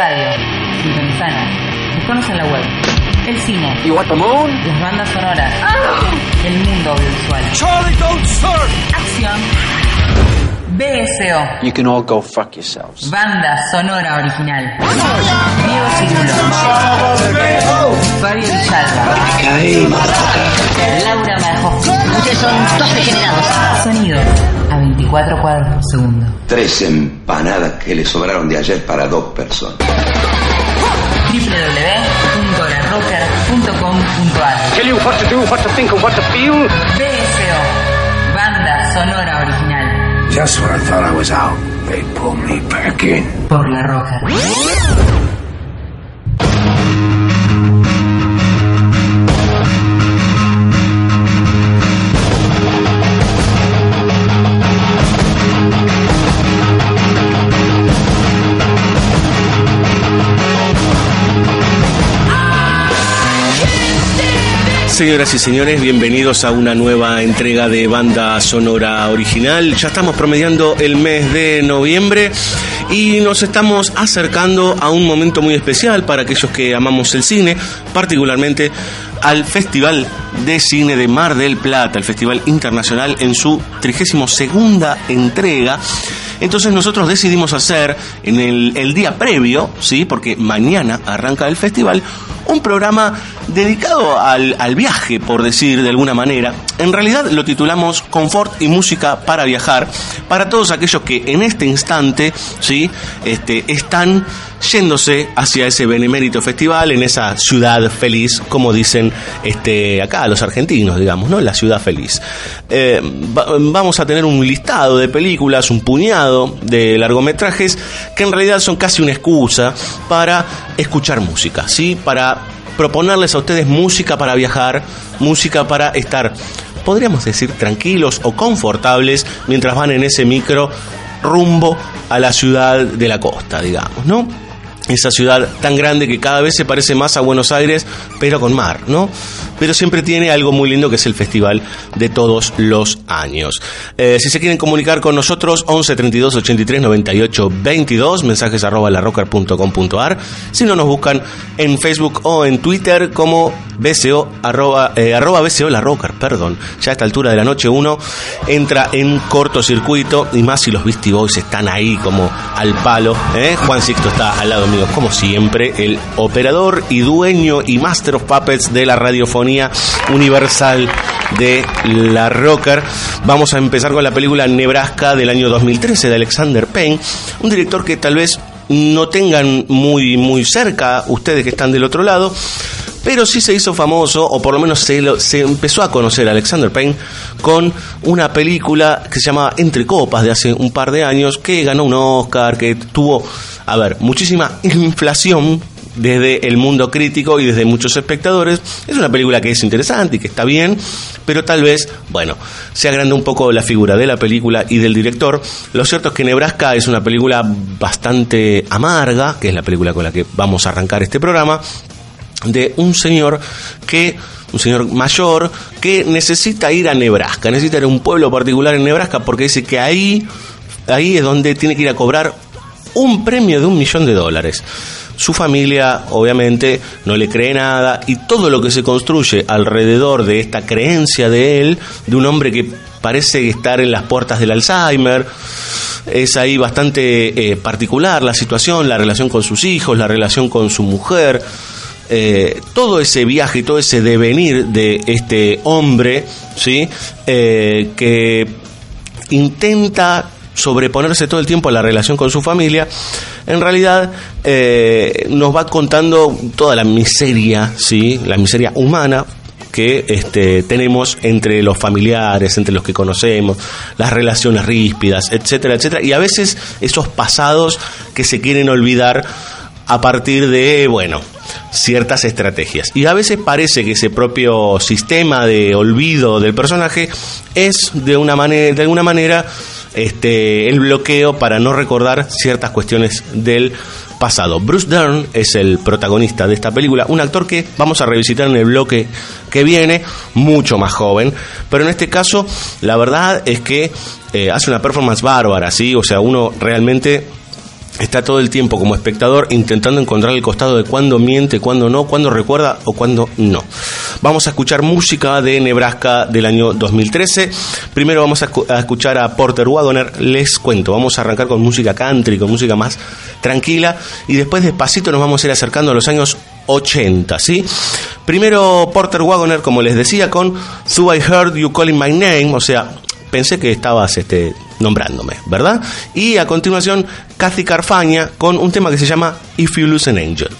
radio. Sintonizanos. Buscanos en la web. El cine. You want the moon? Las bandas sonoras. El mundo audiovisual. Charlie, don't start! Acción. BSO. You can all go fuck yourselves. Banda sonora original. Diego Cirulo. Fabio Villalba. Laura Majowski. Ustedes son dos degenerados. Sonido. A 24 cuadros por segundo. Tres empanadas que le sobraron de ayer para dos personas. www.larocker.com.ar Tell you what to do, what to think, and what to feel. BSO. Banda sonora original. Just when I thought I was out, they pulled me back in. Por la. Señoras y señores, bienvenidos a una nueva entrega de banda sonora original. Ya estamos promediando el mes de noviembre y nos estamos acercando a un momento muy especial para aquellos que amamos el cine, particularmente al Festival de Cine de Mar del Plata, el Festival Internacional en su 32 segunda entrega. Entonces nosotros decidimos hacer en el, el día previo, ¿sí? porque mañana arranca el festival, un programa dedicado al, al viaje, por decir de alguna manera. En realidad lo titulamos Confort y Música para Viajar, para todos aquellos que en este instante ¿sí? este, están yéndose hacia ese benemérito festival, en esa ciudad feliz, como dicen este, acá los argentinos, digamos, ¿no? La ciudad feliz. Eh, va- vamos a tener un listado de películas, un puñado de largometrajes, que en realidad son casi una excusa para escuchar música, ¿sí? Para proponerles a ustedes música para viajar, música para estar, podríamos decir, tranquilos o confortables mientras van en ese micro rumbo a la ciudad de la costa, digamos, ¿no? Esa ciudad tan grande que cada vez se parece más a Buenos Aires, pero con mar, ¿no? Pero siempre tiene algo muy lindo que es el festival de todos los años. Eh, si se quieren comunicar con nosotros, 11 32 83 98 22, mensajes arroba larrocker.com.ar. Si no, nos buscan en Facebook o en Twitter como BCO, arroba, eh, arroba BCO La perdón. Ya a esta altura de la noche uno entra en cortocircuito y más si los Beastie Boys están ahí como al palo. ¿eh? Juan Sixto está al lado mío, como siempre, el operador y dueño y master of puppets de la radiofonía universal de La Rocker. Vamos a empezar con la película Nebraska del año 2013 de Alexander Payne, un director que tal vez no tengan muy, muy cerca ustedes que están del otro lado, pero sí se hizo famoso, o por lo menos se, lo- se empezó a conocer a Alexander Payne con una película que se llamaba Entre Copas de hace un par de años, que ganó un Oscar, que tuvo, a ver, muchísima inflación desde el mundo crítico y desde muchos espectadores. Es una película que es interesante y que está bien, pero tal vez, bueno, se agranda un poco la figura de la película y del director. Lo cierto es que Nebraska es una película bastante amarga, que es la película con la que vamos a arrancar este programa, de un señor que un señor mayor que necesita ir a Nebraska, necesita ir a un pueblo particular en Nebraska porque dice que ahí ahí es donde tiene que ir a cobrar un premio de un millón de dólares. Su familia, obviamente, no le cree nada y todo lo que se construye alrededor de esta creencia de él, de un hombre que parece estar en las puertas del Alzheimer, es ahí bastante eh, particular la situación, la relación con sus hijos, la relación con su mujer, eh, todo ese viaje y todo ese devenir de este hombre, ¿sí? Eh, que intenta sobreponerse todo el tiempo a la relación con su familia, en realidad eh, nos va contando toda la miseria, ¿sí? la miseria humana que este, tenemos entre los familiares, entre los que conocemos, las relaciones ríspidas, etcétera, etcétera, y a veces esos pasados que se quieren olvidar a partir de, bueno, ciertas estrategias. Y a veces parece que ese propio sistema de olvido del personaje es de una manera, de alguna manera, este, el bloqueo para no recordar ciertas cuestiones del pasado. Bruce Dern es el protagonista de esta película, un actor que vamos a revisitar en el bloque que viene, mucho más joven, pero en este caso la verdad es que eh, hace una performance bárbara, ¿sí? O sea, uno realmente está todo el tiempo como espectador intentando encontrar el costado de cuándo miente, cuándo no, cuándo recuerda o cuándo no. Vamos a escuchar música de Nebraska del año 2013. Primero vamos a, escuchar a Porter Wagoner. Les cuento, vamos a arrancar con música country, con música más tranquila y después despacito nos vamos a ir acercando a los años 80, ¿sí? Primero Porter Wagoner, como les decía, con So I Heard You Calling My Name, o sea, pensé que estabas este, nombrándome, ¿verdad? Y a continuación, Kathy Carfaña con un tema que se llama If You Lose an Angel.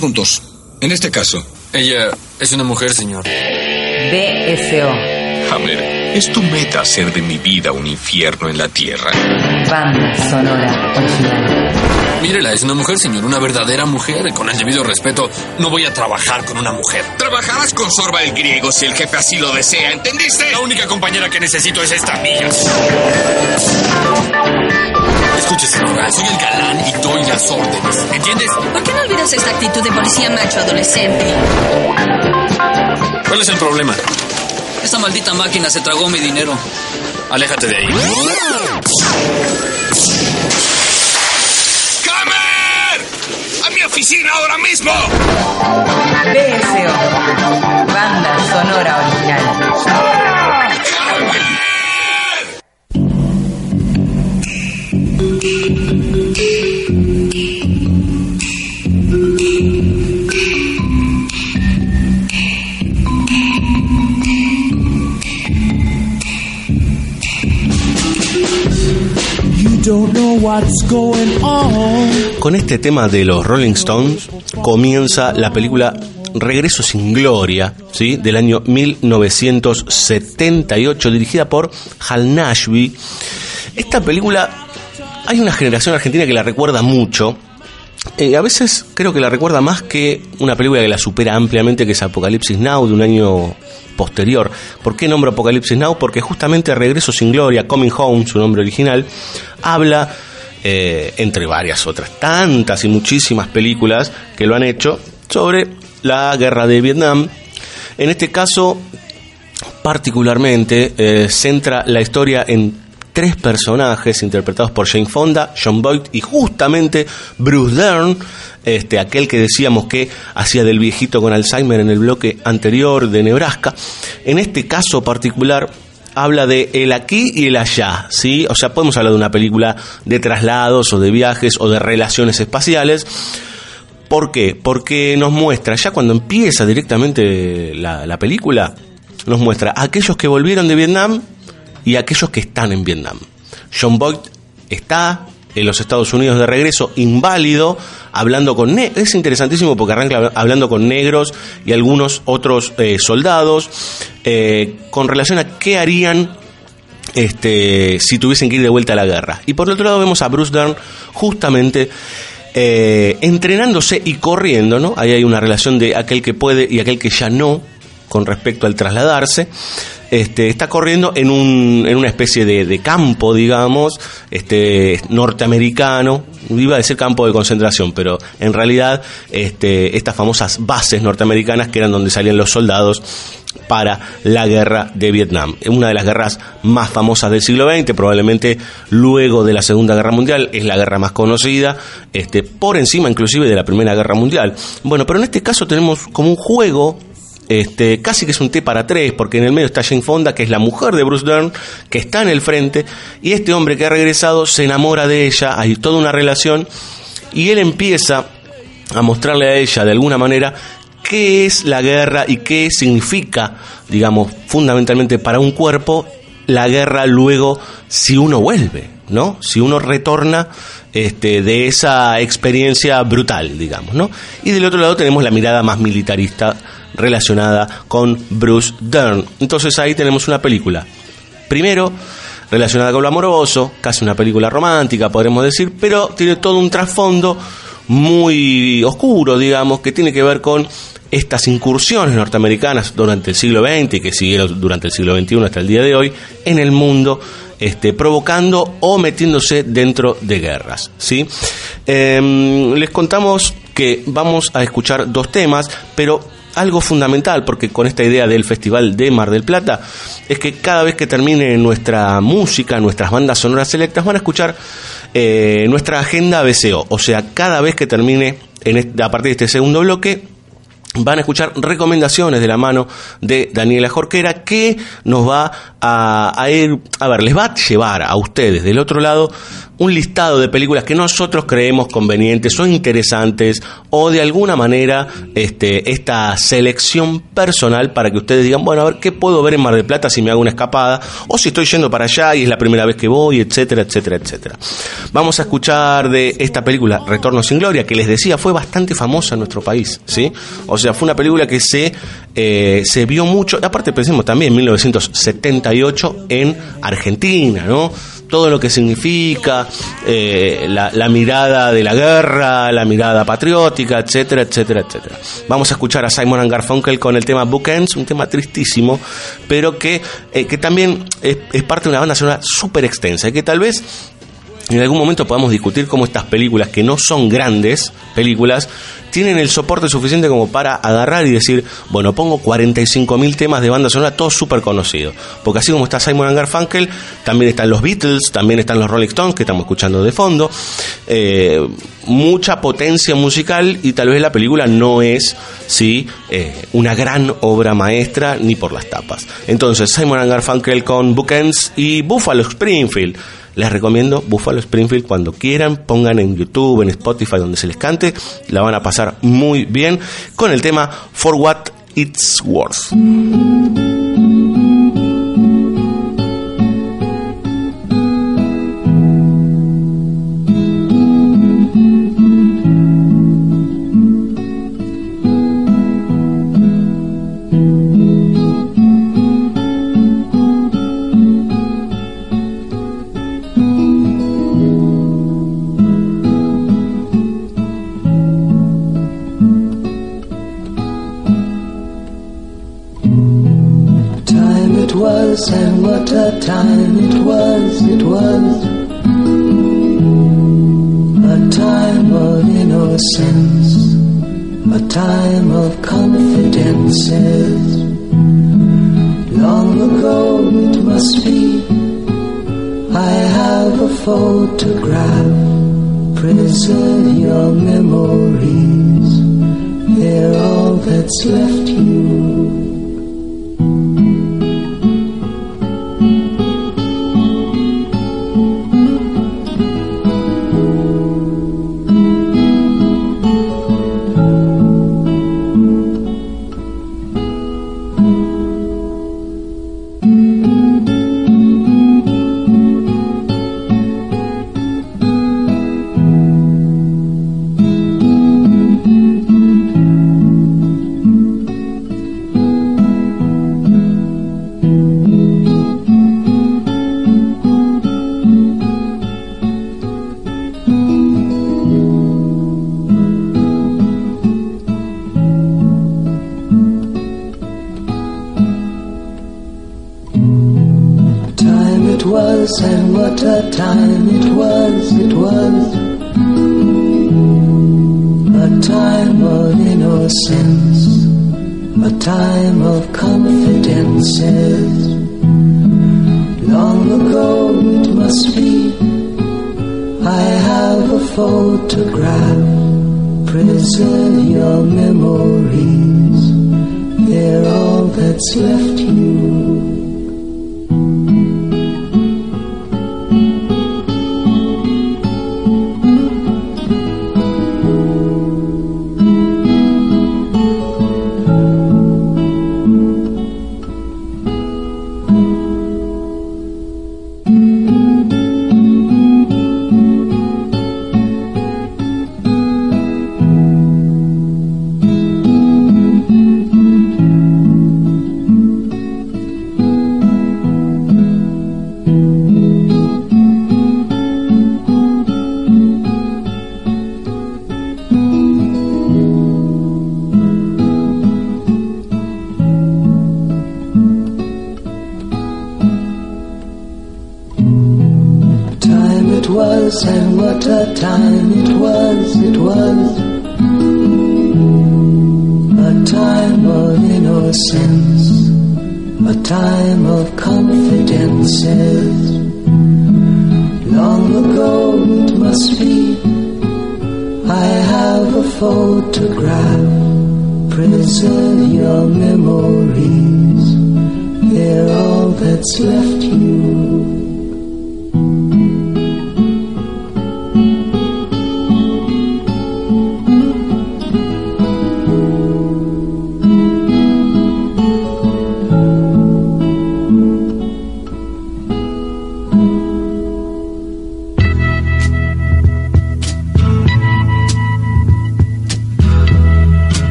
Juntos. En este caso. Ella es una mujer, señor. BSO. Hammer, es tu meta hacer de mi vida un infierno en la tierra. Banda sonora original. Mírela, es una mujer, señor, una verdadera mujer. Con el debido respeto, no voy a trabajar con una mujer. Trabajarás con Sorba el griego si el jefe así lo desea, ¿entendiste? La única compañera que necesito es esta mía. Escuche, señora, soy el galán y doy las órdenes. ¿Entiendes? ¿Por qué no olvidas esta actitud de policía macho adolescente? ¿Cuál es el problema? Esta maldita máquina se tragó mi dinero. Aléjate de ahí. ¡Hammer! ¡A mi oficina ahora mismo! BSO. Banda sonora original. Con este tema de los Rolling Stones comienza la película Regreso sin Gloria, ¿sí? del año 1978, dirigida por Hal Nashby. Esta película, hay una generación argentina que la recuerda mucho. Eh, a veces creo que la recuerda más que una película que la supera ampliamente, que es Apocalipsis Now, de un año posterior. ¿Por qué nombro Apocalipsis Now? Porque justamente Regreso sin Gloria, Coming Home, su nombre original, habla, eh, entre varias otras, tantas y muchísimas películas que lo han hecho, sobre la guerra de Vietnam. En este caso, particularmente, eh, centra la historia en tres personajes interpretados por Jane Fonda, John Boyd y justamente Bruce Dern, este, aquel que decíamos que hacía del viejito con Alzheimer en el bloque anterior de Nebraska. En este caso particular habla de el aquí y el allá, ¿sí? O sea, podemos hablar de una película de traslados o de viajes o de relaciones espaciales. ¿Por qué? Porque nos muestra, ya cuando empieza directamente la, la película, nos muestra a aquellos que volvieron de Vietnam y aquellos que están en Vietnam. John Boyd está en los Estados Unidos de regreso, inválido, hablando con... Es interesantísimo porque arranca hablando con negros y algunos otros eh, soldados eh, con relación a qué harían este, si tuviesen que ir de vuelta a la guerra. Y por otro lado vemos a Bruce Dern justamente eh, entrenándose y corriendo, ¿no? Ahí hay una relación de aquel que puede y aquel que ya no con respecto al trasladarse. Este, está corriendo en, un, en una especie de, campo, digamos, este, norteamericano, iba a decir campo de concentración, pero en realidad este, estas famosas bases norteamericanas que eran donde salían los soldados para la guerra de Vietnam. Una de las guerras más famosas del siglo XX, probablemente luego de la Segunda Guerra Mundial, es la guerra más conocida, este, por encima inclusive de la Primera Guerra Mundial. Bueno, pero en este caso tenemos como un juego este, casi que es un té para tres, porque en el medio está Jane Fonda, que es la mujer de Bruce Dern, que está en el frente, y este hombre que ha regresado se enamora de ella, hay toda una relación, y él empieza a mostrarle a ella de alguna manera qué es la guerra y qué significa, digamos, fundamentalmente para un cuerpo la guerra luego si uno vuelve, ¿no? Si uno retorna este, de esa experiencia brutal, digamos, ¿no? Y del otro lado tenemos la mirada más militarista relacionada con Bruce Dern. Entonces ahí tenemos una película. Primero, relacionada con lo amoroso, casi una película romántica, podremos decir, pero tiene todo un trasfondo muy oscuro, digamos, que tiene que ver con estas incursiones norteamericanas durante el siglo XX y que siguieron durante el siglo XXI hasta el día de hoy en el mundo, este, provocando o metiéndose dentro de guerras. ¿sí? Eh, les contamos que vamos a escuchar dos temas, pero algo fundamental, porque con esta idea del Festival de Mar del Plata, es que cada vez que termine nuestra música, nuestras bandas sonoras selectas, van a escuchar eh, nuestra agenda BCO. O sea, cada vez que termine, en a partir de este segundo bloque, van a escuchar recomendaciones de la mano de Daniela Jorquera que nos va a, a, ir, a ver, les va a llevar a ustedes del otro lado un listado de películas que nosotros creemos convenientes o interesantes o de alguna manera este, esta selección personal para que ustedes digan, bueno, a ver qué puedo ver en Mar del Plata si me hago una escapada o si estoy yendo para allá y es la primera vez que voy, etcétera, etcétera, etcétera. Vamos a escuchar de esta película Retorno sin Gloria, que les decía fue bastante famosa en nuestro país, ¿sí? O sea, fue una película que se, eh, se vio mucho, aparte pensemos también en 1978 en Argentina, ¿no? Todo lo que significa, eh, la, mirada de la guerra, la mirada patriótica, etcétera, etcétera, etcétera. Vamos a escuchar a Simon Garfunkel con el tema Bookends, un tema tristísimo, pero que, eh, que también es, parte de una banda sonora súper extensa y que tal vez en algún momento podamos discutir cómo estas películas, que no son grandes películas, tienen el soporte suficiente como para agarrar y decir, bueno, pongo 45.000 temas de banda sonora, todos súper conocidos. Porque así como está Simon Garfunkel, también están los Beatles, también están los Rolling Stones, que estamos escuchando de fondo. Eh, mucha potencia musical y tal vez la película no es, sí, eh, una gran obra maestra ni por las tapas. Entonces, Simon Garfunkel con Bookends y Buffalo Springfield. Les recomiendo Buffalo Springfield cuando quieran, pongan en YouTube, en Spotify, donde se les cante, la van a pasar muy bien con el tema For What It's Worth.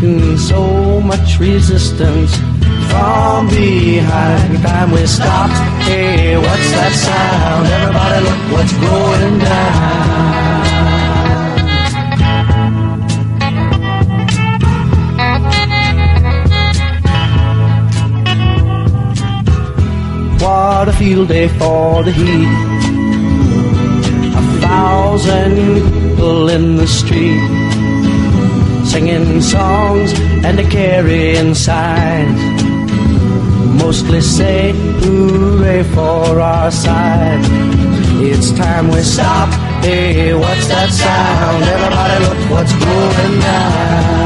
So much resistance from behind. Time we stopped. Hey, what's that sound? Everybody, look what's going down. What a field day for the heat. A thousand people in the street singing songs and carrying signs. Mostly say hooray for our side. It's time we stop. Hey, what's that sound? Everybody look what's going down.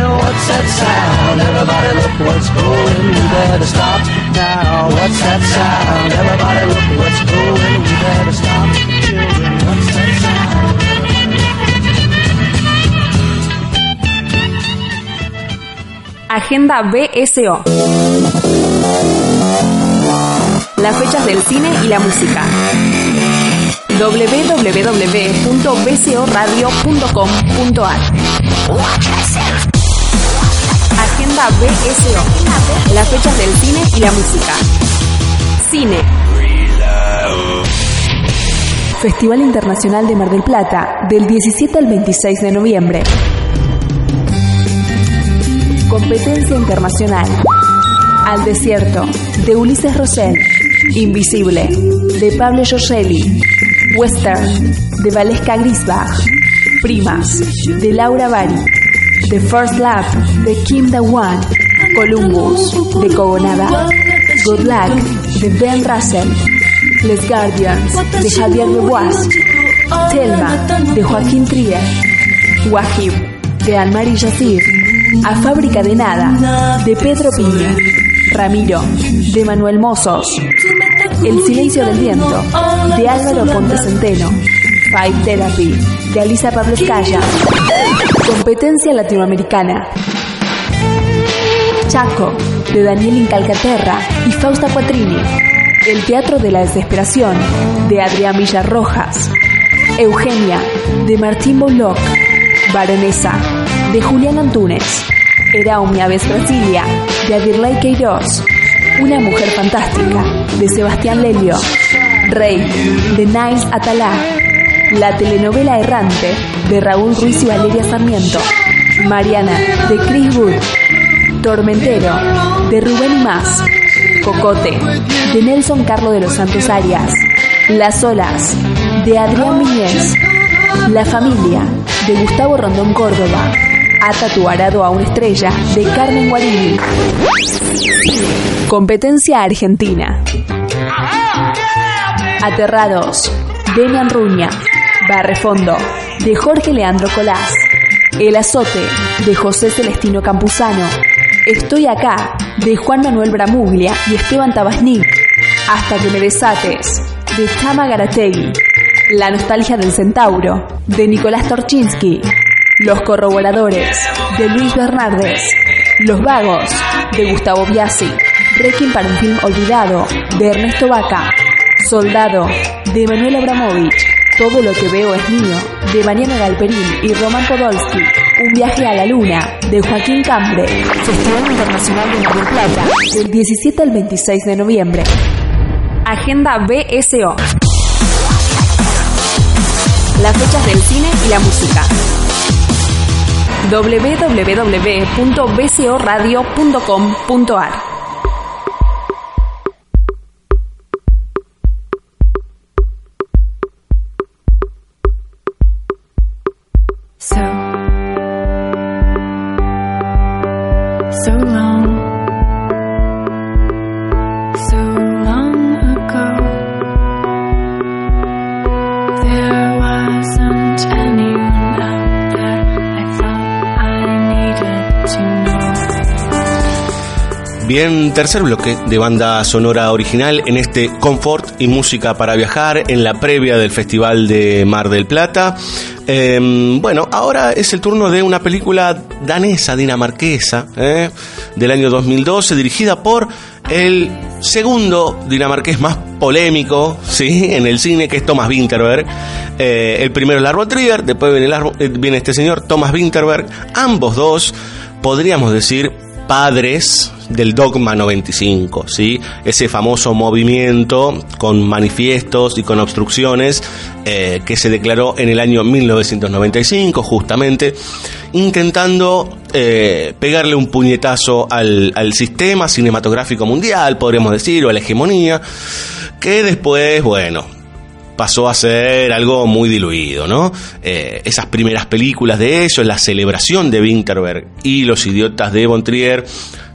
what's that sound? Everybody look what's going. Now. What's that sound? Everybody look what's going. Agenda BSO. Las fechas del cine y la música. www.bcoradio.com.ar Agenda BSO. Las fechas del cine y la música. Cine. Festival Internacional de Mar del Plata, del 17 al 26 de noviembre. Competencia internacional. Al desierto, de Ulises Rosell. Invisible, de Pablo Giorgelli. Western, de Valesca Grisbach. Primas, de Laura Bari. The First Lab, de Kim Da-wan. Columbus, de Cogonada. Good Luck, de Ben Russell. Les Guardians, de Javier Lebois. Telma, de Joaquín Trier. Wahib, de Anmari Yassir. A Fábrica de Nada, de Pedro Piña. Ramiro, de Manuel Mozos. El silencio del viento, de Álvaro Ponte Centeno. Five Therapy, de Alisa Pablo Escaya. Competencia latinoamericana. Chaco, de Daniel Incalcaterra y Fausta Quattrini. El Teatro de la Desesperación, de Adrián Villarrojas. Eugenia, de Martín Bouloc. Baronesa, de Julián Antunes. Era una vez Brasilia, de Adirley Queiroz. Una mujer fantástica, de Sebastián Lelio. Rey, de Niles Atalá. La telenovela Errante, de Raúl Ruiz y Valeria Sarmiento. Mariana, de Chris Wood. Tormentero, de Rubén y Más. Cocote, de Nelson Carlos de los Santos Arias. Las olas, de Adrián Miñez. La familia, de Gustavo Rondón Córdoba. ha tatuado a una estrella de Carmen Guarini. Competencia argentina. Aterrados, Demian Ruña. Barrefondo, de Jorge Leandro Colás. El azote, de José Celestino Campuzano. Estoy acá, de Juan Manuel Bramuglia y Esteban Tabasnik. Hasta que me desates, de Chama Garategui. La nostalgia del centauro, de Nicolás Torchinsky. Los corroboradores, de Luis Bernardes. Los vagos, de Gustavo Biasi. Requiem para un film olvidado, de Ernesto Vaca. Soldado, de Manuel Abramovich. Todo lo que veo es mío, de Mariana Galperín y Roman Podolsky. Un viaje a la luna, de Joaquín Cambre. Festival Internacional de Mar del Plata, del 17 al 26 de noviembre. Agenda BSO. Las fechas del cine y la música www.bcoradio.com.ar Bien, tercer bloque de banda sonora original en este Confort y Música para Viajar en la previa del Festival de Mar del Plata. Em, bueno, ahora es el turno de una película danesa, dinamarquesa, ¿eh? del año 2012, dirigida por el segundo dinamarqués más polémico ¿sí? en el cine, que es Thomas Winterberg. Eh, el primero es Lars Trier, después viene, eh, viene este señor, Thomas Winterberg. Ambos dos, podríamos decir, padres del Dogma 95, ¿sí? ese famoso movimiento con manifiestos y con obstrucciones eh, que se declaró en el año 1995 justamente, intentando eh, pegarle un puñetazo al, sistema cinematográfico mundial, podríamos decir, o a la hegemonía, que después, bueno, pasó a ser algo muy diluido, ¿no? Eh, esas primeras películas de eso, la celebración de Winterberg y los idiotas de Von Trier,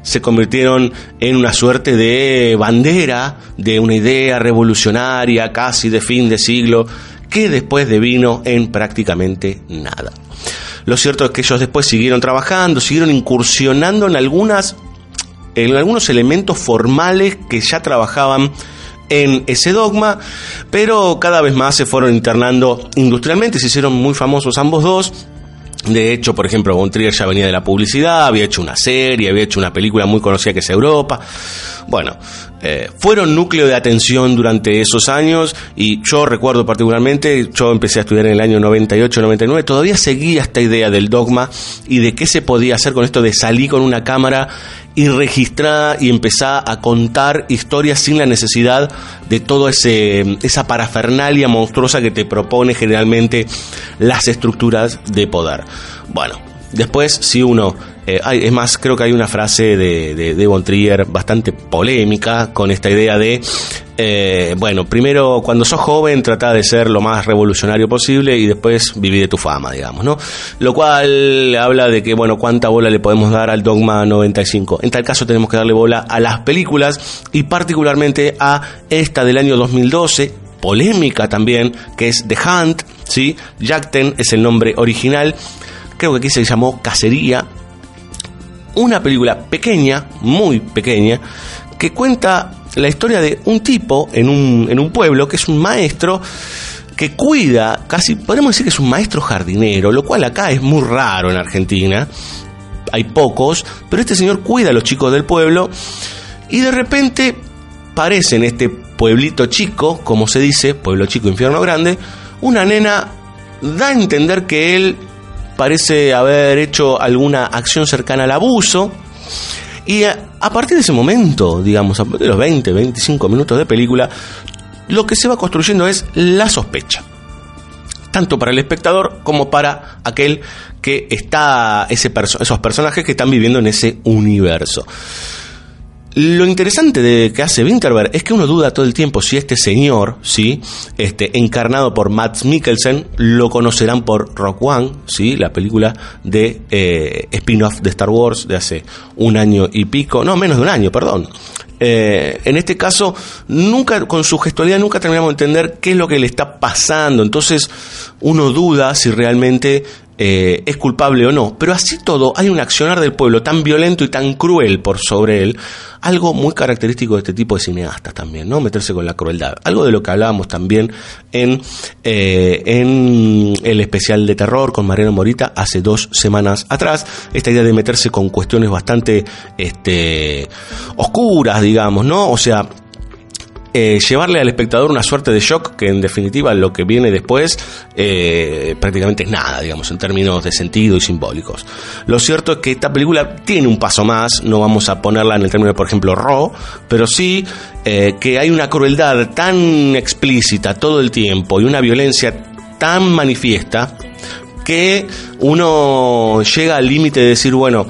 se convirtieron en una suerte de bandera de una idea revolucionaria casi de fin de siglo que después devino en prácticamente nada. Lo cierto es que ellos después siguieron trabajando, siguieron incursionando en algunas en algunos elementos formales que ya trabajaban en ese dogma, pero cada vez más se fueron internando industrialmente, se hicieron muy famosos ambos dos de hecho, por ejemplo, Von Trier ya venía de la publicidad, había hecho una serie, había hecho una película muy conocida que es Europa. Bueno, eh, fueron núcleo de atención durante esos años y yo recuerdo particularmente, yo empecé a estudiar en el año 98-99, todavía seguía esta idea del dogma y de qué se podía hacer con esto de salir con una cámara y registrar y empezar a contar historias sin la necesidad de toda esa parafernalia monstruosa que te propone generalmente las estructuras de poder. Bueno, después si uno eh, es más, creo que hay una frase de, de, Von Trier bastante polémica con esta idea de, eh, bueno, primero cuando sos joven trata de ser lo más revolucionario posible y después vivir de tu fama, digamos, ¿no? Lo cual habla de que, bueno, cuánta bola le podemos dar al Dogma 95. En tal caso tenemos que darle bola a las películas y particularmente a esta del año 2012, polémica también, que es The Hunt, ¿sí? Jackten es el nombre original. Creo que aquí se llamó Cacería, una película pequeña, muy pequeña, que cuenta la historia de un tipo en un, en un pueblo que es un maestro que cuida, casi podemos decir que es un maestro jardinero, lo cual acá es muy raro en Argentina. Hay pocos, pero este señor cuida a los chicos del pueblo y de repente parece en este pueblito chico, como se dice, pueblo chico, infierno grande, una nena da a entender que él parece haber hecho alguna acción cercana al abuso. Y a, partir de ese momento, digamos, a partir de los 20, 25 minutos de película, lo que se va construyendo es la sospecha. Tanto para el espectador como para aquel que está, ese esos personajes que están viviendo en ese universo. Lo interesante de que hace Winterberg es que uno duda todo el tiempo si este señor, ¿sí? este, encarnado por Matt Mikkelsen, lo conocerán por Rock One, ¿sí? la película de eh, spin-off de Star Wars de hace un año y pico, no, menos de un año, perdón. Eh, en este caso, nunca, con su gestualidad, nunca terminamos de entender qué es lo que le está pasando. Entonces, uno duda si realmente eh, es culpable o no. Pero así todo, hay un accionar del pueblo tan violento y tan cruel por sobre él, algo muy característico de este tipo de cineastas también, ¿no? Meterse con la crueldad. Algo de lo que hablábamos también en, eh, en el especial de terror con Mariano Morita hace dos semanas atrás. Esta idea de meterse con cuestiones bastante este, oscuras, digamos, ¿no? O sea, eh, llevarle al espectador una suerte de shock que en definitiva lo que viene después eh, prácticamente es nada, digamos, en términos de sentido y simbólicos. Lo cierto es que esta película tiene un paso más, no vamos a ponerla en el término, por ejemplo, Raw, pero sí eh, que hay una crueldad tan explícita todo el tiempo y una violencia tan manifiesta que uno llega al límite de decir, bueno,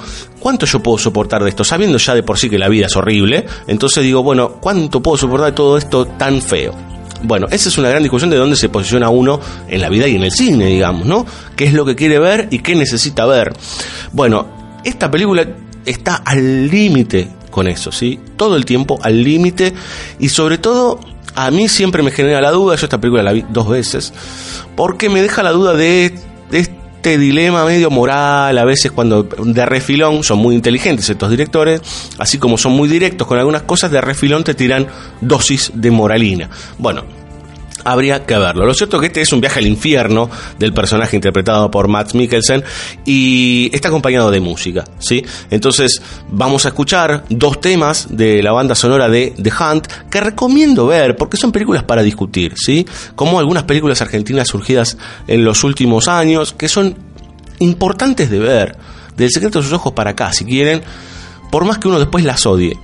¿cuánto yo puedo soportar de esto? Sabiendo ya de por sí que la vida es horrible, entonces digo, bueno, ¿cuánto puedo soportar de todo esto tan feo? Bueno, esa es una gran discusión de dónde se posiciona uno en la vida y en el cine, digamos, ¿no? ¿Qué es lo que quiere ver y qué necesita ver? Bueno, esta película está al límite con eso, ¿sí? Todo el tiempo al límite y sobre todo a mí siempre me genera la duda, yo esta película la vi dos veces, porque me deja la duda de, de este dilema medio moral, a veces cuando de refilón son muy inteligentes estos directores, así como son muy directos con algunas cosas, de refilón te tiran dosis de moralina. Bueno, habría que verlo. Lo cierto es que este es un viaje al infierno del personaje interpretado por Matt Mikkelsen y está acompañado de música, ¿sí? Entonces vamos a escuchar dos temas de la banda sonora de The Hunt que recomiendo ver porque son películas para discutir, ¿sí? Como algunas películas argentinas surgidas en los últimos años que son importantes de ver. Del secreto de sus ojos para acá, si quieren, por más que uno después las odie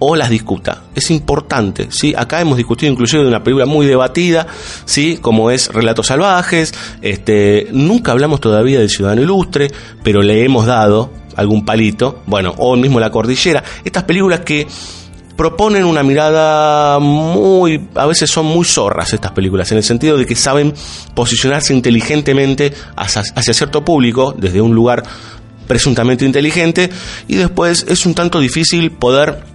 o las discuta. Es importante, ¿sí? Acá hemos discutido inclusive de una película muy debatida, ¿sí? Como es Relatos Salvajes, este, nunca hablamos todavía del Ciudadano Ilustre, pero le hemos dado algún palito, bueno, o mismo La Cordillera, estas películas que proponen una mirada muy, a veces son muy zorras estas películas, en el sentido de que saben posicionarse inteligentemente hacia, hacia cierto público, desde un lugar presuntamente inteligente, y después es un tanto difícil poder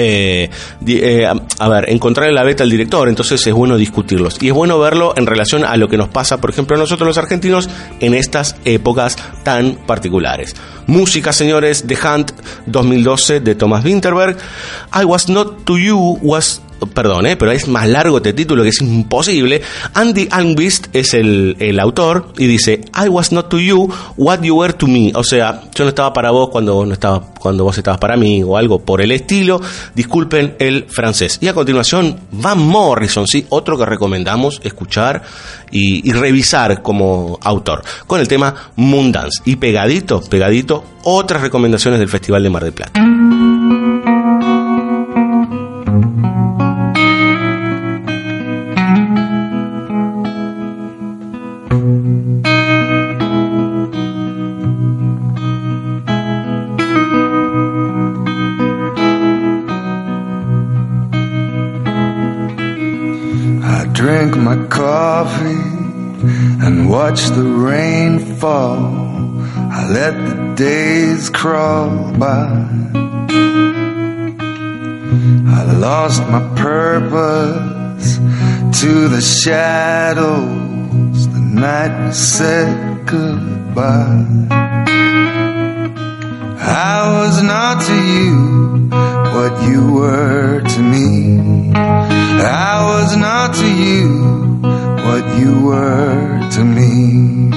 eh, eh, a, ver, encontrarle la beta al director, entonces es bueno discutirlos. Y es bueno verlo en relación a lo que nos pasa, por ejemplo, a nosotros los argentinos en estas épocas tan particulares. Música, señores, The Hunt 2012 de Thomas Winterberg. I Was Not To You was perdón, eh, pero es más largo este título que es imposible. Andy Almquist es el, el, autor y dice, I was not to you what you were to me. O sea, yo no estaba para vos cuando, no estaba, cuando vos estabas para mí o algo por el estilo. Disculpen el francés. Y a continuación, Van Morrison, ¿sí? otro que recomendamos escuchar y, y revisar como autor, con el tema Moondance. Y pegadito, pegadito, otras recomendaciones del Festival de Mar del Plata. Watch the rain fall. I let the days crawl by. I lost my purpose to the shadows. The night said goodbye. I was not to you what you were to me. I was not to you what you were to me.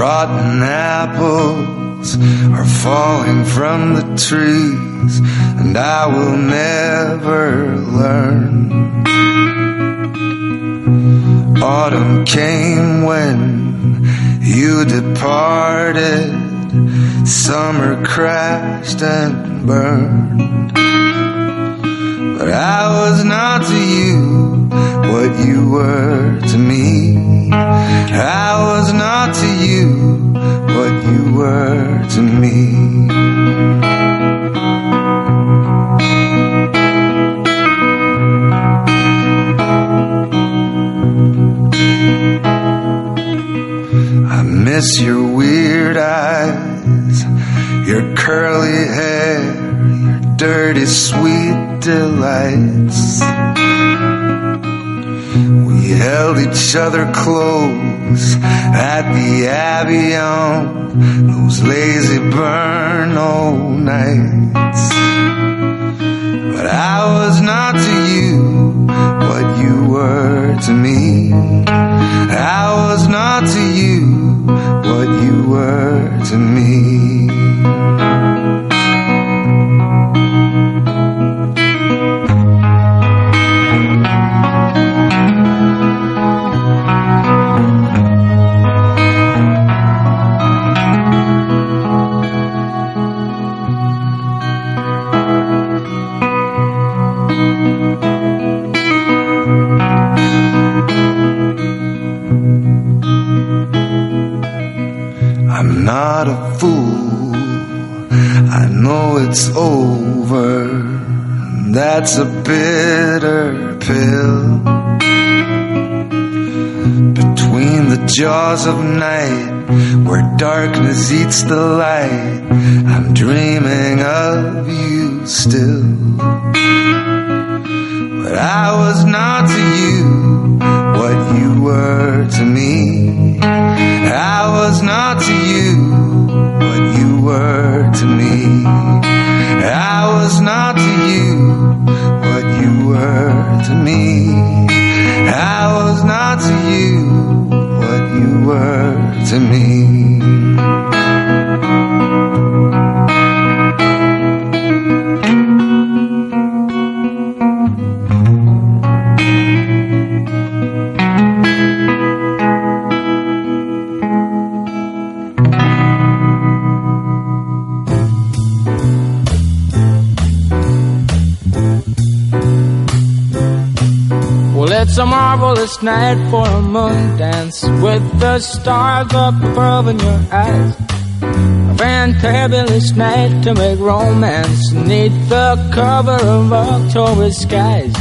Rotten apples are falling from the trees, and I will never learn. Autumn came when you departed. Summer crashed and burned. But I was not to you what you were to me. I was not to you what you were to me. Each other close eats the light, I'm dreaming of you still. The stars up above in your eyes. A fantabulous night to make romance neath the cover of October skies.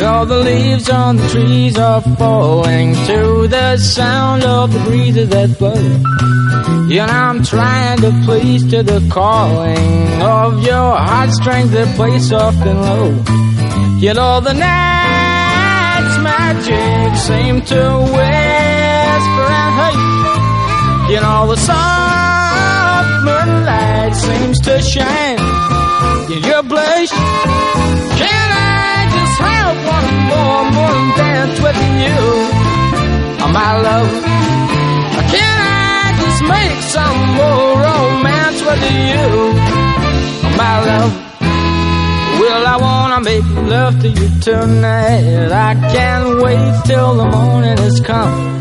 Know, the leaves on the trees are falling to the sound of the breezes that blow. Know, I'm trying to please to the calling of your heartstrings that play soft and low. Yet all the night's magic seem to and hate. You know, the soft moonlight seems to shine in your blush. Can I just have one more moon dance with you, oh, my love? Can I just make some more romance with you, oh, my love? Well, I wanna make love to you tonight. I can't wait till the morning has come.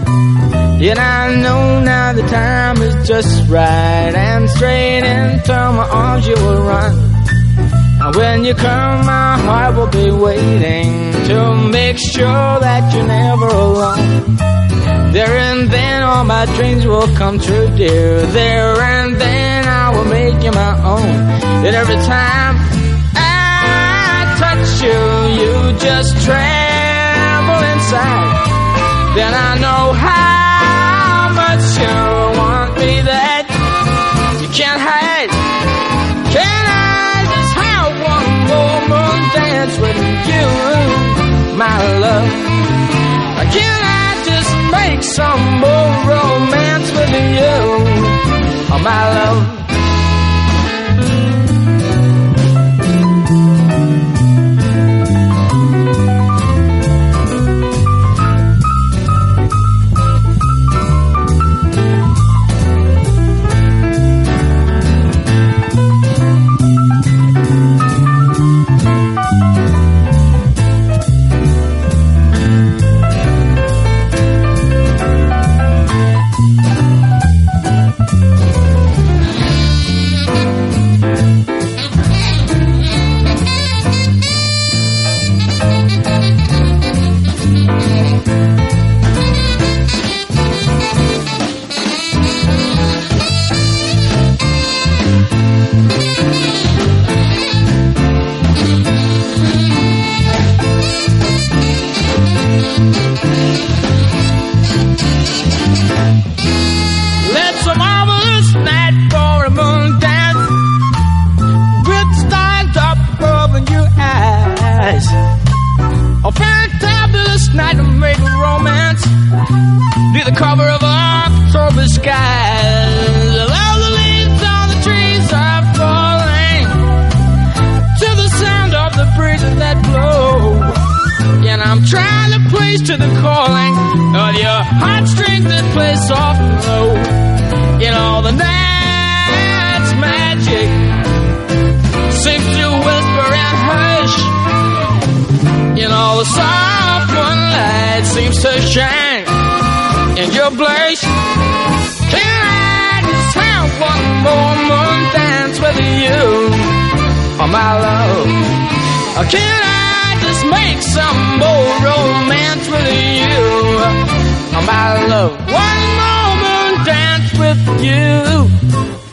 Yet I know now the time is just right, and straight into my arms you will run. And when you come, my heart will be waiting to make sure that you're never alone. There and then all my dreams will come true, dear. There and then I will make you my own. And every time I touch you, you just tremble inside. Then I know how dance with you, my love? Can I just make some more romance with you, oh, my love? Can I just make some more romance with you, my love? One moon dance with you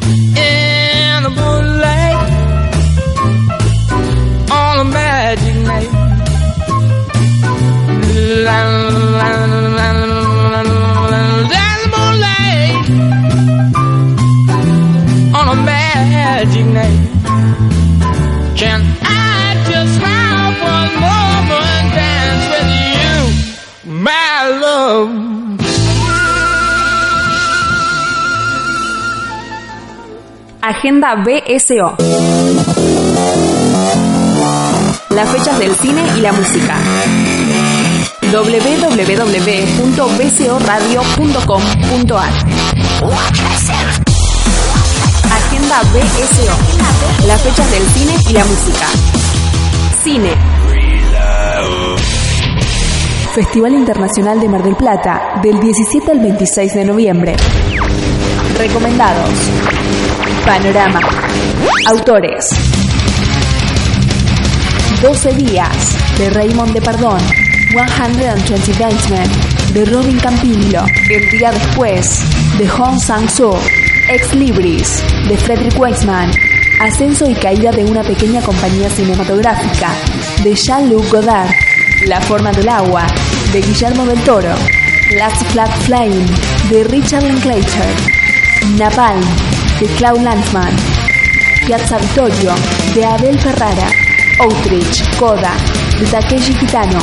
Agenda BSO. Las fechas del cine y la música. www.bsoradio.com.ar Agenda BSO. Las fechas del cine y la música. Cine. Festival Internacional de Mar del Plata, del 17 al 26 de noviembre. Recomendados. Panorama. Autores. 12 días, de Raymond Depardon. 120 Days Men, de Robin Campillo. El día después, de Hong Sang-soo. Ex Libris, de Frederick Weisman. Ascenso y caída de una pequeña compañía cinematográfica, de Jean-Luc Godard. La forma del agua, de Guillermo del Toro. Last Flat Flame, de Richard Linklater. Napalm, de Claude Lanzmann. Piazza Vittorio, de Abel Ferrara. Outreach, Coda, de Takeshi Kitano.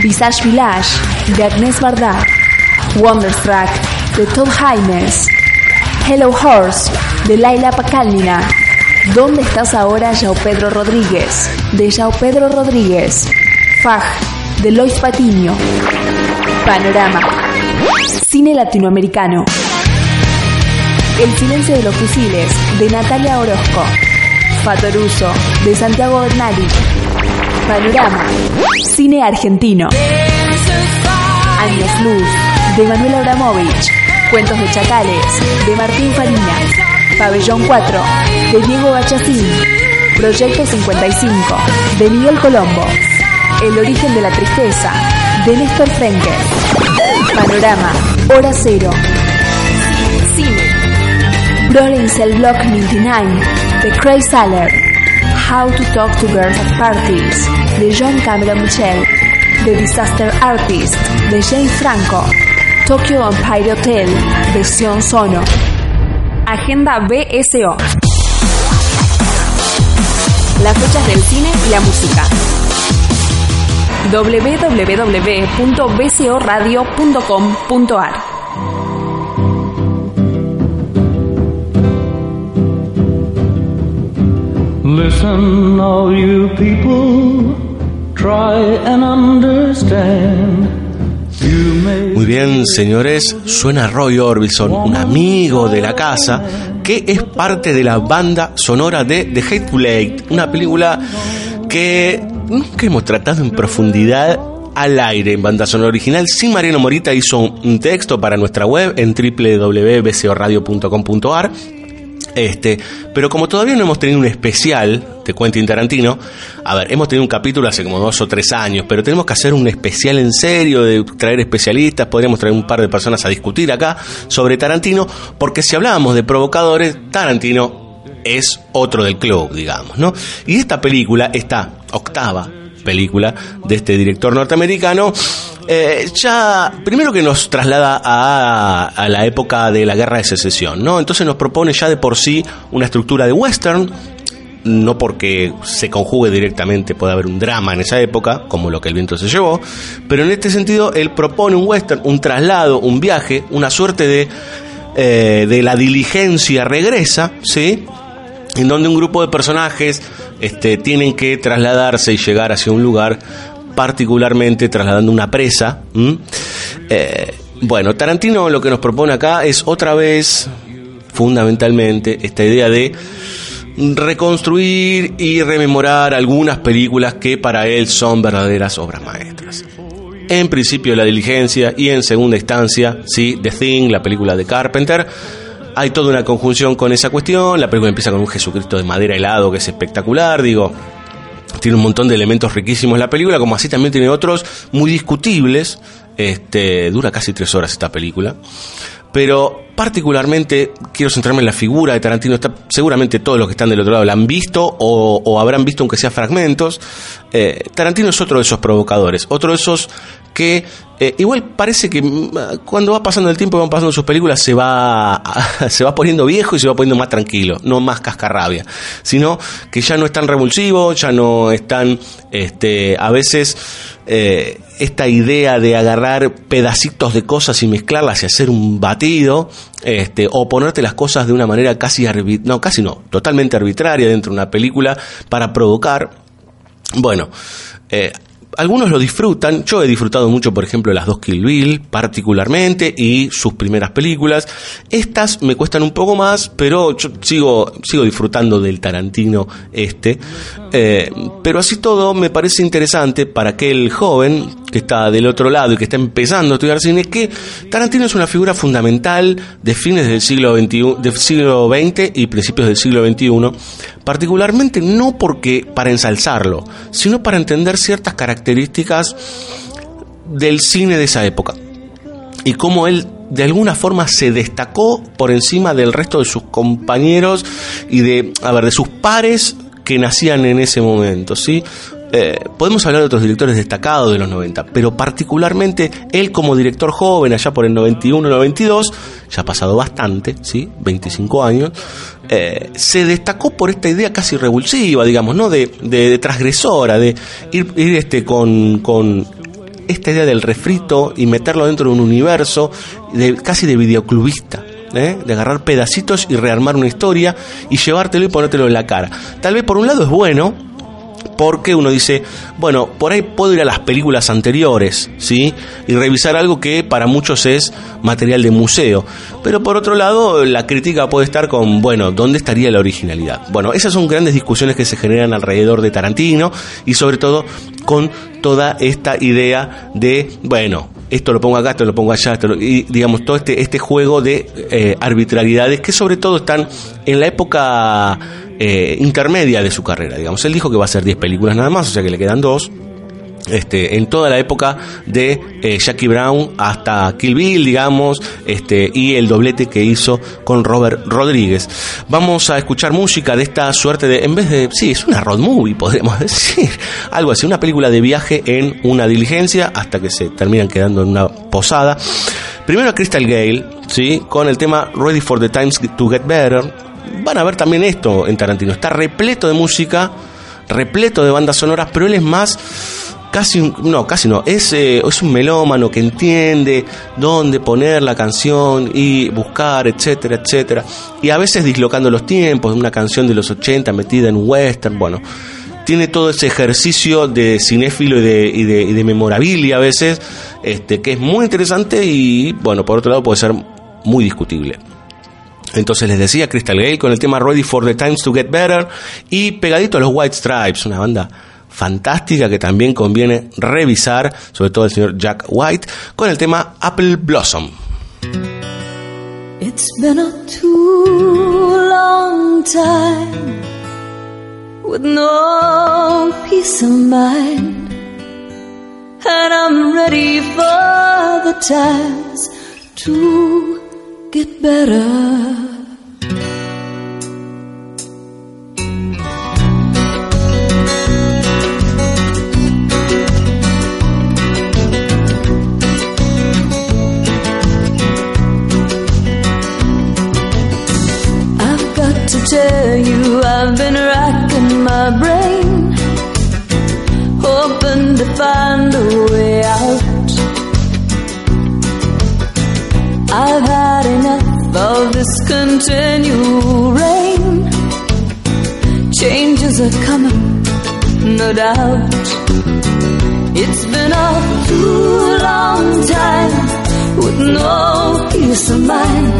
Visage Village, de Agnès Varda. Wonderstruck, de Todd Hymes. Hello Horse, de Laila Pakalnina. ¿Dónde estás ahora, Yao Pedro Rodríguez? De Yao Pedro Rodríguez. Faj, de Lois Patiño. Panorama. Cine latinoamericano. El silencio de los fusiles, de Natalia Orozco. Fatoruso, de Santiago Bernali. Panorama. Cine argentino. Años Luz, de Manuel Abramovich. Cuentos de Chacales, de Martín Fariñas. Pabellón 4, de Diego Bachacín. Proyecto 55, de Miguel Colombo. El origen de la tristeza, de Néstor Frenkel. Panorama, Hora Cero. Brolin Cell Block 99, de Craig Saller. How to Talk to Girls at Parties, de John Cameron Mitchell. The Disaster Artist, de James Franco. Tokyo Empire Hotel, de Sion Sono. Agenda BSO. Las fechas del cine y la música. www.bsoradio.com.ar Listen, all you people, try and understand. Muy bien, señores, suena Roy Orbison, un amigo de la casa, que es parte de la banda sonora de The Hateful Eight, una película que nunca hemos tratado en profundidad al aire en banda sonora original. Sin Mariano Morita hizo un texto para nuestra web en www.bcoradio.com.ar. Este, pero como todavía no hemos tenido un especial de Quentin Tarantino, a ver, hemos tenido un capítulo hace como dos o tres años, pero tenemos que hacer un especial en serio, de traer especialistas, podríamos traer un par de personas a discutir acá sobre Tarantino, porque si hablábamos de provocadores, Tarantino es otro del club, digamos, ¿no? Y esta película, esta octava película de este director norteamericano, eh, ya primero que nos traslada a, a, la época de la guerra de secesión, ¿no? Entonces nos propone ya de por sí una estructura de western no porque se conjugue directamente puede haber un drama en esa época, como lo que el viento se llevó, pero en este sentido él propone un western, un traslado, un viaje, una suerte de, eh, de la diligencia regresa, ¿sí? En donde un grupo de personajes este, tienen que trasladarse y llegar hacia un lugar, particularmente trasladando una presa. Eh, bueno, Tarantino lo que nos propone acá es otra vez, fundamentalmente, esta idea de reconstruir y rememorar algunas películas que para él son verdaderas obras maestras. En principio La Diligencia y en segunda instancia, sí, The Thing, la película de Carpenter. Hay toda una conjunción con esa cuestión. La película empieza con un Jesucristo de madera helado que es espectacular, digo. Tiene un montón de elementos riquísimos la película, como así también tiene otros muy discutibles. Este, dura casi tres horas esta película pero particularmente quiero centrarme en la figura de Tarantino. Está, seguramente todos los que están del otro lado la han visto o, habrán visto aunque sea fragmentos. Eh, Tarantino es otro de esos provocadores, otro de esos que eh, igual parece que mm, cuando va pasando el tiempo y van pasando sus películas se va se va poniendo viejo y se va poniendo más tranquilo, no más cascarrabia, sino que ya no es tan revulsivo, ya no es tan este a veces eh, esta idea de agarrar pedacitos de cosas y mezclarlas y hacer un batido, este, o ponerte las cosas de una manera casi no, casi no, totalmente arbitraria dentro de una película para provocar. Bueno, eh, algunos lo disfrutan, yo he disfrutado mucho, por ejemplo, las dos Kill Bill, particularmente, y sus primeras películas. Estas me cuestan un poco más, pero yo sigo, sigo disfrutando del Tarantino este. Eh, pero así todo me parece interesante para aquel joven que está del otro lado y que está empezando a estudiar cine, que Tarantino es una figura fundamental de fines del siglo, XXI, del siglo XX y principios del siglo XXI, particularmente no porque para ensalzarlo, sino para entender ciertas características del cine de esa época y cómo él de alguna forma se destacó por encima del resto de sus compañeros y de, a ver, de sus pares que nacían en ese momento, ¿sí? Eh, podemos hablar de otros directores destacados de los 90, pero particularmente él como director joven, allá por el 91-92, ya ha pasado bastante, ¿sí? 25 años, eh, se destacó por esta idea casi revulsiva, digamos, ¿no? De, transgresora, de ir, este, con, con esta idea del refrito y meterlo dentro de un universo de, casi de videoclubista. ¿eh? de agarrar pedacitos y rearmar una historia y llevártelo y ponértelo en la cara. Tal vez por un lado es bueno, porque uno dice, bueno, por ahí puedo ir a las películas anteriores, ¿sí? Y revisar algo que para muchos es material de museo. Pero por otro lado, la crítica puede estar con, bueno, ¿dónde estaría la originalidad? Bueno, esas son grandes discusiones que se generan alrededor de Tarantino y sobre todo con toda esta idea de, bueno, esto lo pongo acá, esto lo pongo allá, y digamos, todo este, este juego de eh, arbitrariedades que sobre todo están en la época eh, intermedia de su carrera, digamos. Él dijo que va a hacer 10 películas nada más, o sea que le quedan dos. Este, en toda la época de eh, Jackie Brown hasta Kill Bill, digamos, este, y el doblete que hizo con Robert Rodríguez. Vamos a escuchar música de esta suerte de, en vez de, sí, es una road movie, podríamos decir, algo así, una película de viaje en una diligencia hasta que se terminan quedando en una posada. Primero a Crystal Gale, ¿sí? con el tema Ready for the Times to Get Better, van a ver también esto en Tarantino. Está repleto de música, repleto de bandas sonoras, pero él es más casi no, casi no, es, eh, es un melómano que entiende dónde poner la canción y buscar, etcétera, etcétera. Y a veces dislocando los tiempos, una canción de los 80 metida en un western, bueno, tiene todo ese ejercicio de cinéfilo y de, y de, y de memorabilia a veces, este, que es muy interesante y, bueno, por otro lado puede ser muy discutible. Entonces les decía Crystal Gale con el tema Ready for the Times to Get Better y pegadito a los White Stripes, una banda fantástica que también conviene revisar, sobre todo el señor Jack White, con el tema Apple Blossom. It's been a too long time with no peace of mind, and I'm ready for the times to get better. tell you I've been racking my brain, hoping to find continual rain. Changes are coming, no doubt. It's been a too long time with no peace of mind.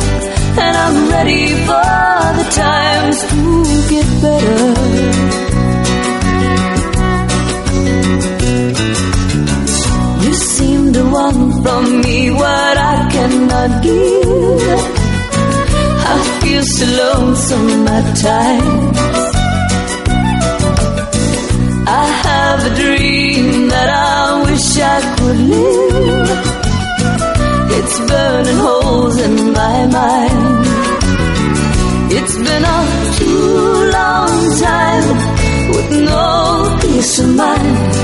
And I'm ready for the times to get better. You seem to want from me what I cannot give. Feel so lonesome at times. I have a dream that I wish I could live. It's burning holes in my mind. It's been a too long time with no peace of mind.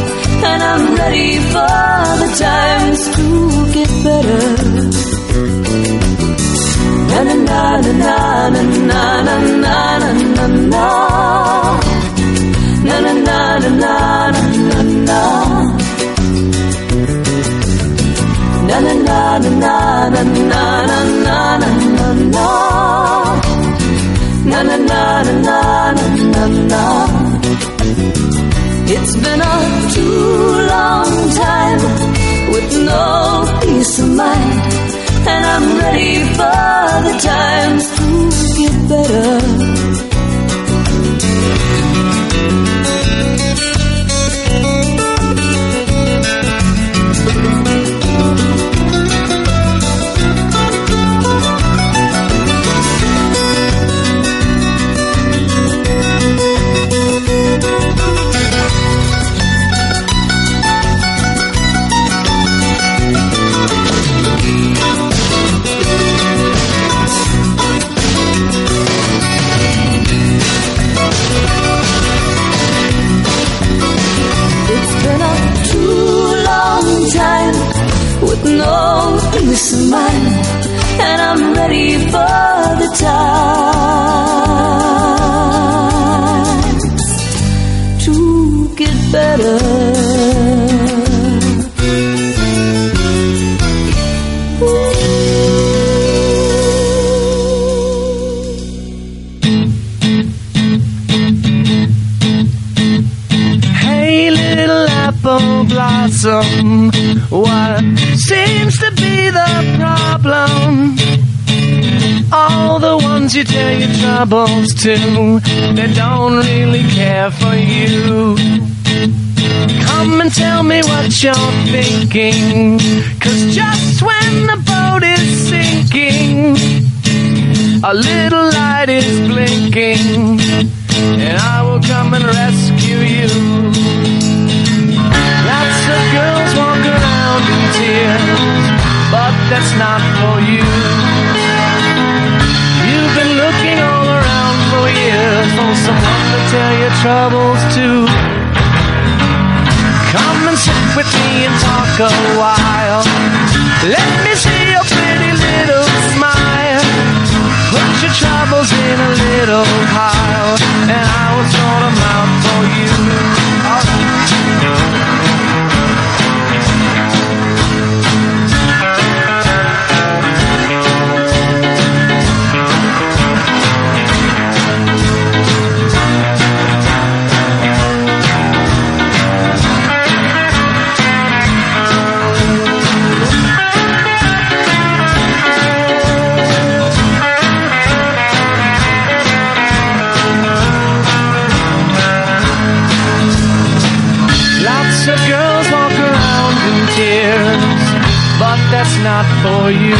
And I'm ready for the times to get better. It's been a too long time with no peace of mind and I'm ready for the times to get better peace of mind, and I'm ready for the times to get better. Hey, little apple blossom, ones you tell your troubles to, they don't really care for you. Come and tell me what you're thinking, cause just when the boat is sinking, a little light is blinking, and I will come and rescue you. Lots of girls walk around in tears, but that's not for you. Someone to tell your troubles to. Come and sit with me and talk a while. Let me see your pretty little smile. Put your troubles in a little pile, and I will sort them out for you. Not for you.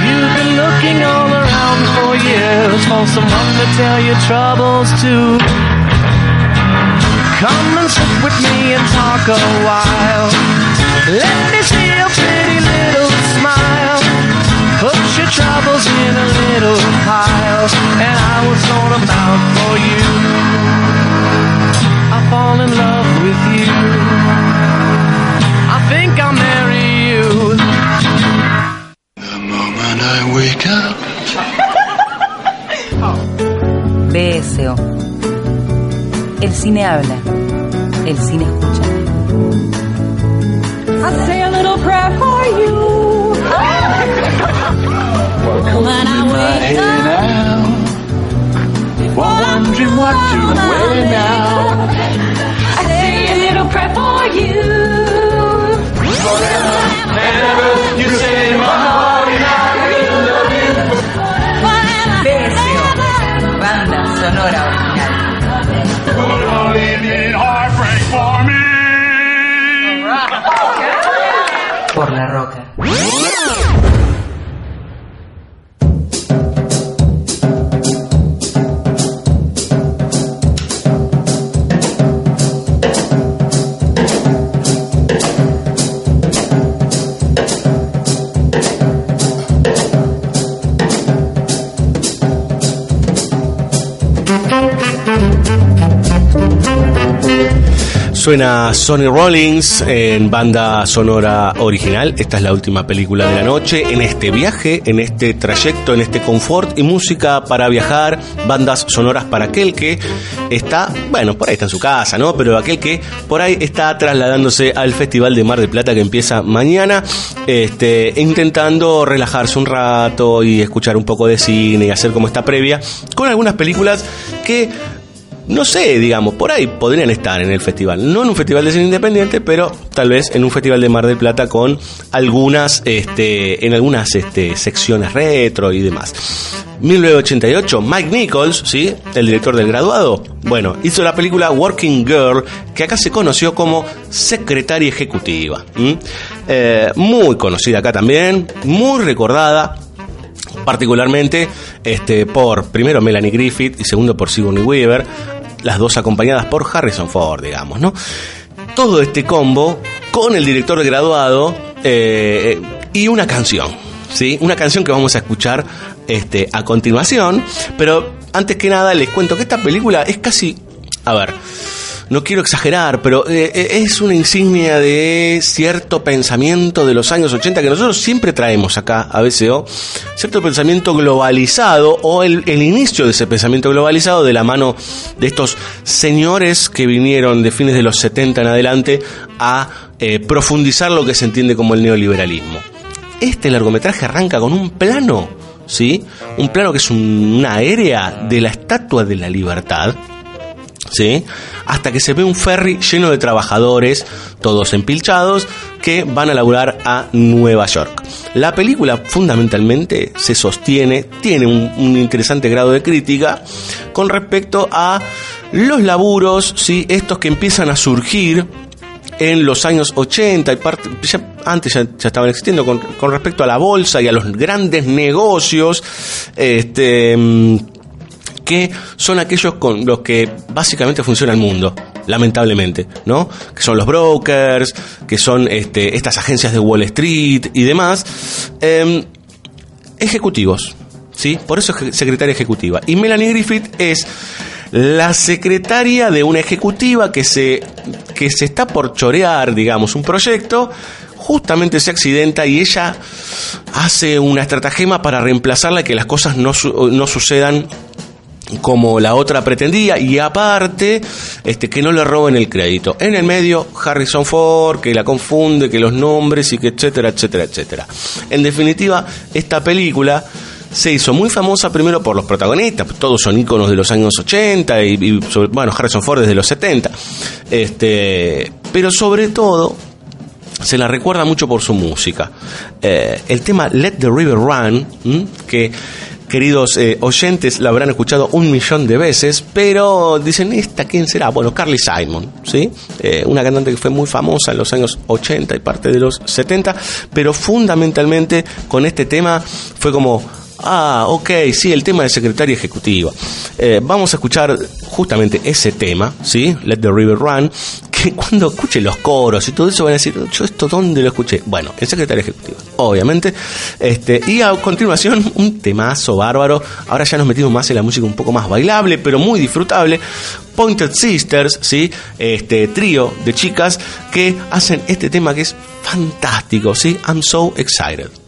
You've been looking all around for years for someone to tell your troubles to. Come and sit with me and talk a while. Let me see your pretty little smile. Put your troubles in a little pile, and I will sort them out for you. I fall in love with you. I think I'll Moment I wake up. BSO. El cine habla. el cine escucha. I say a little prayer for you. when I wake up, wondering what to wear now. I say a little prayer for you. Whenever you say my heart Suena Sonny Rollins en banda sonora original. Esta es la última película de la noche. En este viaje, en este trayecto, en este confort y música para viajar, bandas sonoras para aquel que está, bueno, por ahí está en su casa, ¿no? Pero aquel que por ahí está trasladándose al Festival de Mar del Plata que empieza mañana, este, intentando relajarse un rato y escuchar un poco de cine y hacer como esta previa con algunas películas que no sé, digamos, por ahí podrían estar en el festival. No en un festival de cine independiente, pero tal vez en un festival de Mar del Plata con algunas, este, en algunas este, secciones retro y demás. 1988, Mike Nichols, ¿sí? El director del graduado. Bueno, hizo la película Working Girl, que acá se conoció como Secretaria Ejecutiva. Eh, muy conocida acá también, muy recordada, particularmente este, por primero Melanie Griffith y segundo por Sigourney Weaver, las dos acompañadas por Harrison Ford, digamos, ¿no? Todo este combo con el director graduado eh, y una canción, ¿sí? Una canción que vamos a escuchar este, a continuación, pero antes que nada les cuento que esta película es casi, a ver, no quiero exagerar, pero eh, eh, es una insignia de cierto pensamiento de los años 80 que nosotros siempre traemos acá a BCO, cierto pensamiento globalizado o el, inicio de ese pensamiento globalizado de la mano de estos señores que vinieron de fines de los 70 en adelante a eh, profundizar lo que se entiende como el neoliberalismo. Este largometraje arranca con un plano, ¿sí? Un plano que es una aérea de la Estatua de la Libertad, ¿sí? Hasta que se ve un ferry lleno de trabajadores, todos empilchados, que van a laburar a Nueva York. La película fundamentalmente se sostiene, tiene un, interesante grado de crítica con respecto a los laburos, ¿sí? estos que empiezan a surgir en los años 80 y antes ya, estaban existiendo con, con, respecto a la bolsa y a los grandes negocios este mm, que son aquellos con los que básicamente funciona el mundo, lamentablemente, ¿no? Que son los brokers, que son este, estas agencias de Wall Street y demás, em, ejecutivos, ¿sí? Por eso es secretaria ejecutiva. Y Melanie Griffith es la secretaria de una ejecutiva que se, que se está por chorear, digamos, un proyecto, justamente se accidenta y ella hace una estratagema para reemplazarla y que las cosas no, no sucedan como la otra pretendía y aparte este que no le roben el crédito. En el medio Harrison Ford que la confunde, que los nombres y que etcétera, etcétera, etcétera. En definitiva, esta película se hizo muy famosa primero por los protagonistas, todos son íconos de los años 80 y, bueno, Harrison Ford desde los 70. Este, pero sobre todo se la recuerda mucho por su música. Eh, el tema Let the River Run, que queridos eh, oyentes la habrán escuchado un millón de veces, pero dicen, ¿esta quién será? Bueno, Carly Simon, ¿sí? Eh, una cantante que fue muy famosa en los años 80 y parte de los 70, pero fundamentalmente con este tema fue como Ah, ok, sí, el tema de secretaria ejecutiva. Eh, vamos a escuchar justamente ese tema, ¿sí? Let the River Run, cuando escuche los coros y todo eso van a decir, yo esto dónde lo escuché. Bueno, en secretaria ejecutiva, obviamente. Este, y a continuación, un temazo bárbaro. Ahora ya nos metimos más en la música un poco más bailable, pero muy disfrutable. Pointed Sisters, ¿sí? Este trío de chicas que hacen este tema que es fantástico, ¿sí? I'm so excited.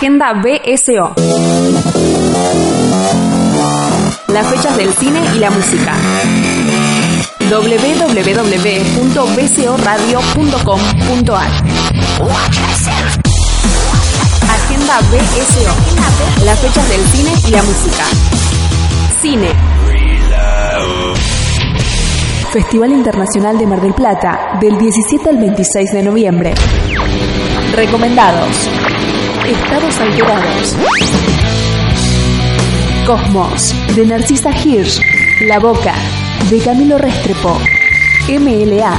Agenda BSO. Las fechas del cine y la música www.bcoradio.com.ar Agenda BSO. Las fechas del cine y la música. Cine. Festival Internacional de Mar del Plata, del 17 al 26 de noviembre. Recomendados. Estados alterados. Cosmos, de Narcisa Hirsch. La Boca, de Camilo Restrepo. MLA,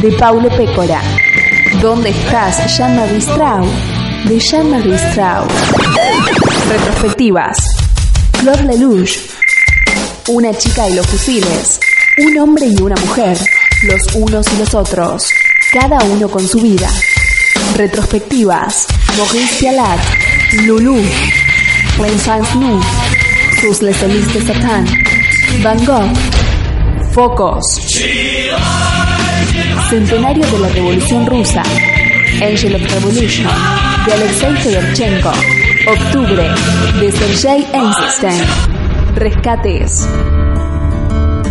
de Paulo Pécora. ¿Dónde estás, Jean-Marie Strau? De Jean-Marie Strau. Retrospectivas. Claude Lelouch. Una chica y los fusiles. Un hombre y una mujer. Los unos y los otros. Cada uno con su vida. Retrospectivas. Maurice Pialat. Lulu. Renaissance Nu. Sus les de Satán. Van Gogh. Focos. Centenario de la Revolución Rusa. Angel of Revolution. De Alexei Fedorchenko. Octubre. De Sergei Einstein. Rescates.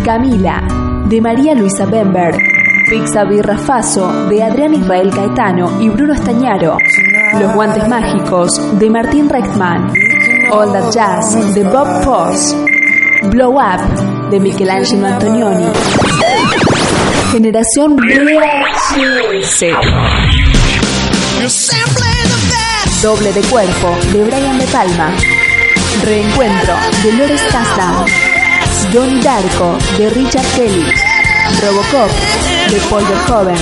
Camila. De María Luisa Bemberg. Pizza Birra Faso de Adrián Israel Caetano y Bruno Estañaro. Los Guantes Mágicos de Martín Reichman. All That Jazz de Bob Foss. Blow Up de Michelangelo Antonioni. Generación VHS. Doble de cuerpo de Brian De Palma. Reencuentro de Lores Kasdan. Donnie Darko de Richard Kelly. Robocop de Paul Verhoeven.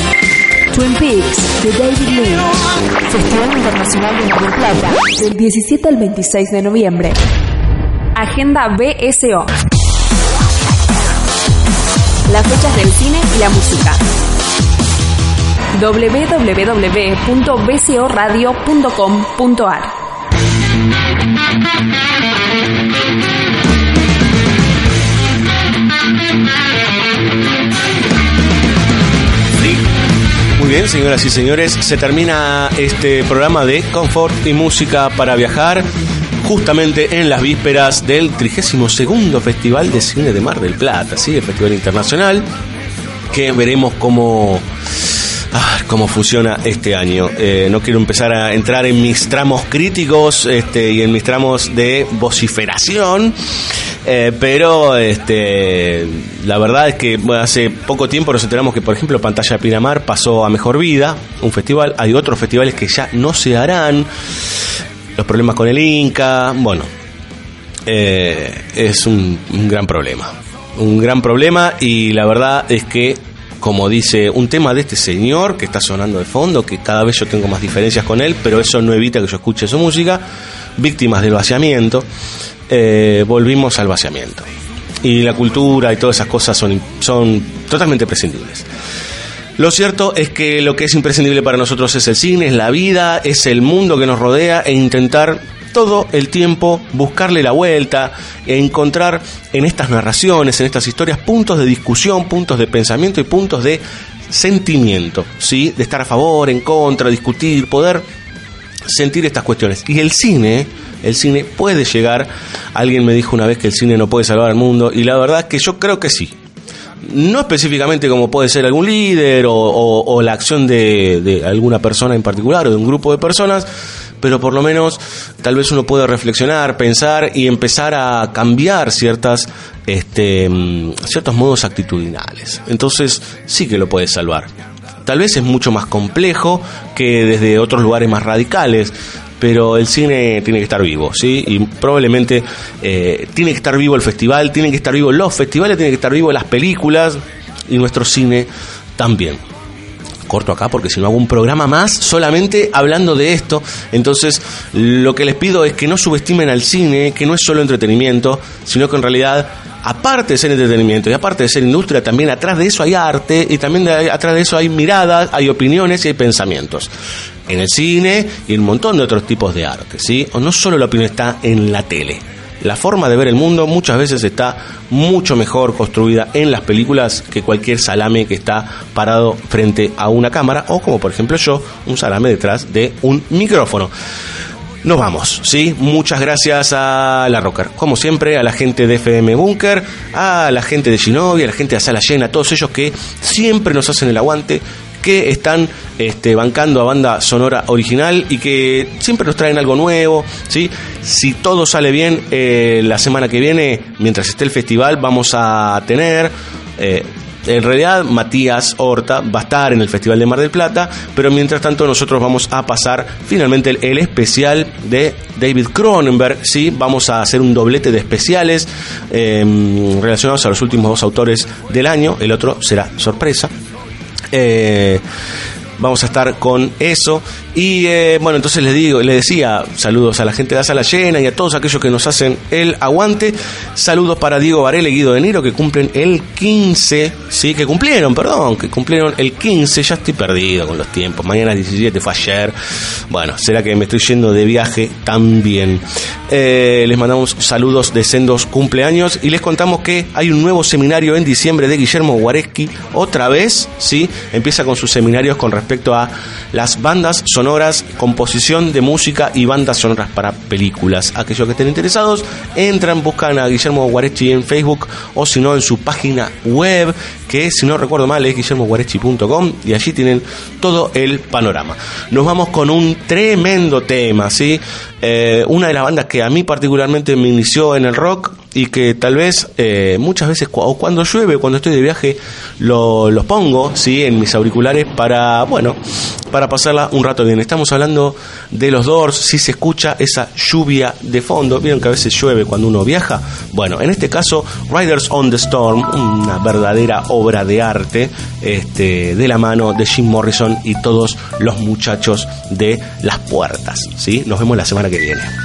Twin Peaks de David Lynch. Festival Internacional de Mar Plata del 17 al 26 de noviembre. Agenda BSO. Las fechas del cine y la música www.bcoradio.com.ar bien, señoras y señores, se termina este programa de Confort y Música para Viajar justamente en las vísperas del 32 Festival de Cine de Mar del Plata, ¿sí? el Festival Internacional, que veremos cómo, ah, cómo funciona este año. Eh, no quiero empezar a entrar en mis tramos críticos este, y en mis tramos de vociferación. Eh, pero este, la verdad es que hace poco tiempo nos enteramos que, por ejemplo, Pantalla Pinamar pasó a Mejor Vida, un festival. Hay otros festivales que ya no se harán. Los problemas con el Inca, bueno, eh, es un gran problema. Un gran problema y la verdad es que como dice un tema de este señor que está sonando de fondo, que cada vez yo tengo más diferencias con él, pero eso no evita que yo escuche su música, víctimas del vaciamiento, eh, volvimos al vaciamiento. Y la cultura y todas esas cosas son, son totalmente prescindibles. Lo cierto es que lo que es imprescindible para nosotros es el cine, es la vida, es el mundo que nos rodea e intentar todo el tiempo buscarle la vuelta e encontrar en estas narraciones, en estas historias, puntos de discusión, puntos de pensamiento y puntos de sentimiento, ¿sí? De estar a favor, en contra, discutir, poder sentir estas cuestiones. Y el cine, el cine puede llegar, alguien me dijo una vez que el cine no puede salvar al mundo, y la verdad es que yo creo que sí. No específicamente como puede ser algún líder o, la acción de, de alguna persona en particular o de un grupo de personas, pero por lo menos tal vez uno puede reflexionar, pensar y empezar a cambiar ciertas, este, mm, ciertos modos actitudinales. Entonces sí que lo puede salvar. Tal vez es mucho más complejo que desde otros lugares más radicales, pero el cine tiene que estar vivo, ¿sí? Y probablemente eh, tiene que estar vivo el festival, tienen que estar vivos los festivales, tienen que estar vivos las películas y nuestro cine también corto acá porque si no hago un programa más solamente hablando de esto. Entonces, lo que les pido es que no subestimen al cine, que no es solo entretenimiento, sino que en realidad, aparte de ser entretenimiento y aparte de ser industria, también atrás de eso hay arte y también atrás de eso hay miradas, hay opiniones y hay pensamientos. En el cine y en un montón de otros tipos de arte, ¿sí? O no solo la opinión está en la tele la forma de ver el mundo muchas veces está mucho mejor construida en las películas que cualquier salame que está parado frente a una cámara o como por ejemplo yo, un salame detrás de un micrófono. Nos vamos, ¿sí? Muchas gracias a la Rocker. Como siempre, a la gente de FM Bunker, a la gente de Shinobi, a la gente de Sala Llena, a todos ellos que siempre nos hacen el aguante, que están este, bancando a banda sonora original y que siempre nos traen algo nuevo. Si todo sale bien, eh, la semana que viene, mientras esté el festival, vamos a tener... Eh, en realidad Matías Horta va a estar en el Festival de Mar del Plata, pero mientras tanto nosotros vamos a pasar finalmente el, especial de David Cronenberg, ¿sí? Vamos a hacer un doblete de especiales em, relacionados a los últimos dos autores del año, el otro será sorpresa. Eh, vamos a estar con eso y eh, bueno, entonces les digo, les decía, saludos a la gente de la sala llena y a todos aquellos que nos hacen el aguante. Saludos para Diego Varela y Guido de Niro que cumplen el 15, sí, que cumplieron, perdón, que cumplieron el 15. Ya estoy perdido con los tiempos. Mañana es 17, fue ayer. Bueno, será que me estoy yendo de viaje también. Eh, les mandamos saludos de sendos cumpleaños y les contamos que hay un nuevo seminario en diciembre de Guillermo Guareschi. Otra vez, sí, empieza con sus seminarios con respecto a las bandas son sonoras, composición de música y bandas sonoras para películas. Aquellos que estén interesados, entran, buscan a Guillermo Guarechi en Facebook o si no en su página web, que si no recuerdo mal es guillermoguarechi.com y allí tienen todo el panorama. Nos vamos con un tremendo tema, ¿sí? Eh, una de las bandas que a mí particularmente me inició en el rock y que tal vez eh, muchas veces o cuando llueve, cuando estoy de viaje, lo, los pongo ¿sí? en mis auriculares para, bueno, para pasarla un rato bien. Estamos hablando de los Doors, si se escucha esa lluvia de fondo, vieron que a veces llueve cuando uno viaja. Bueno, en este caso, Riders on the Storm, una verdadera obra de arte este, de la mano de Jim Morrison y todos los muchachos de las puertas. ¿sí? Nos vemos la semana que viene.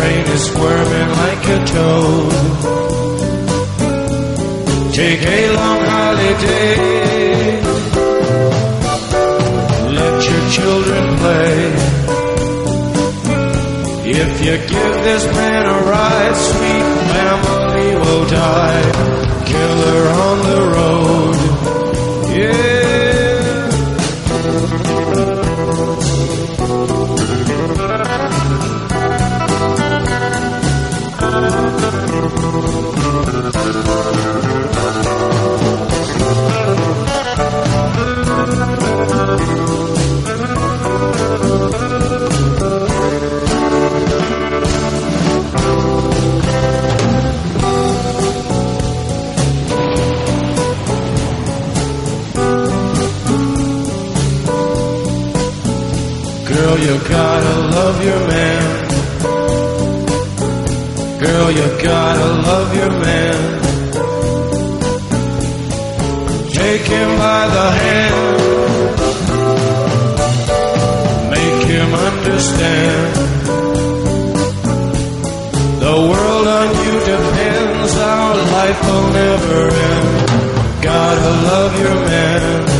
Brain is squirming like a toad. Take a long holiday Let your children play. If you give this man a ride, sweet family will die. Killer on the road, Girl, you gotta love your man. You gotta love your man. Take him by the hand. Make him understand. The world on you depends. Our life will never end. Gotta love your man.